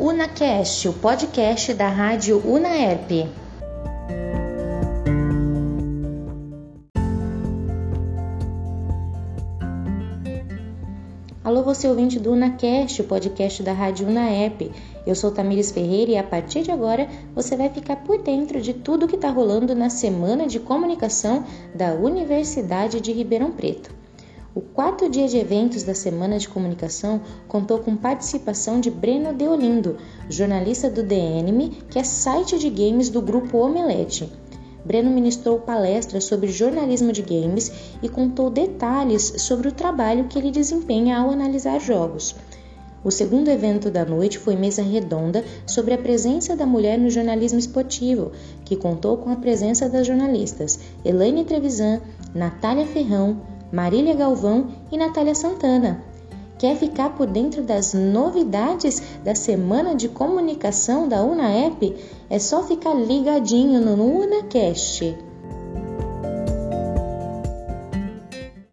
UnaCast, o podcast da rádio Unaerp. Alô, você ouvinte do UnaCast, o podcast da rádio Unaerp. Eu sou Tamires Ferreira e a partir de agora você vai ficar por dentro de tudo que está rolando na Semana de Comunicação da Universidade de Ribeirão Preto. O quarto dia de eventos da Semana de Comunicação contou com participação de Breno Deolindo, jornalista do DNM, que é site de games do grupo Omelete. Breno ministrou palestras sobre jornalismo de games e contou detalhes sobre o trabalho que ele desempenha ao analisar jogos. O segundo evento da noite foi mesa redonda sobre a presença da mulher no jornalismo esportivo, que contou com a presença das jornalistas Elaine Trevisan, Natália Ferrão, Marília Galvão e Natália Santana. Quer ficar por dentro das novidades da Semana de Comunicação da UNAEP? É só ficar ligadinho no UnaCast.